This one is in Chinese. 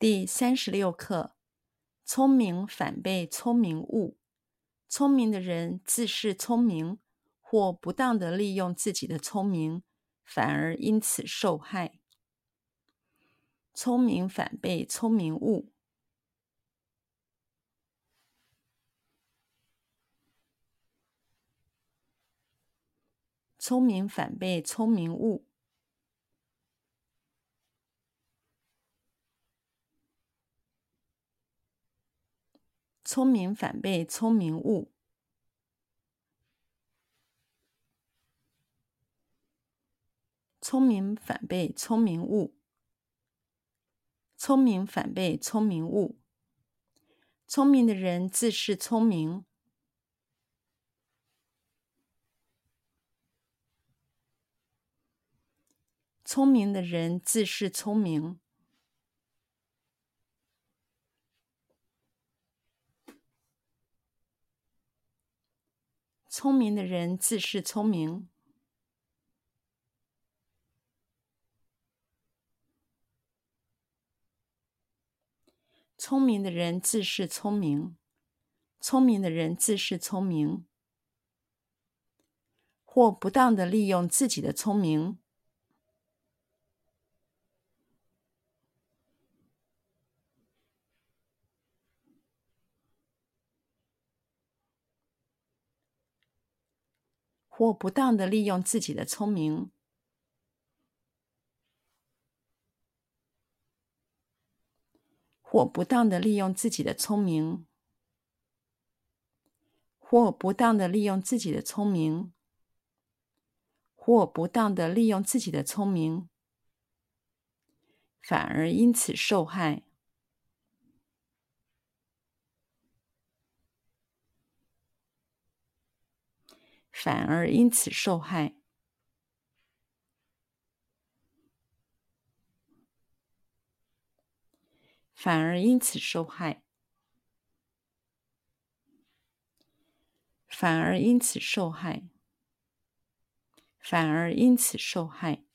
第三十六课：聪明反被聪明误。聪明的人自恃聪明，或不当地利用自己的聪明，反而因此受害。聪明反被聪明误。聪明反被聪明误。聪明反被聪明误。聪明反被聪明误。聪明反被聪明误。聪明的人自恃聪明。聪明的人自恃聪明。聪明的人自恃聪明。聪明的人自恃聪明。聪明的人自恃聪明，或不当的利用自己的聪明。或不当的利用自己的聪明，或不当的利用自己的聪明，或不当的利用自己的聪明，或不当的利用自己的聪明，反而因此受害。反而因此受害。反而因此受害。反而因此受害。反而因此受害。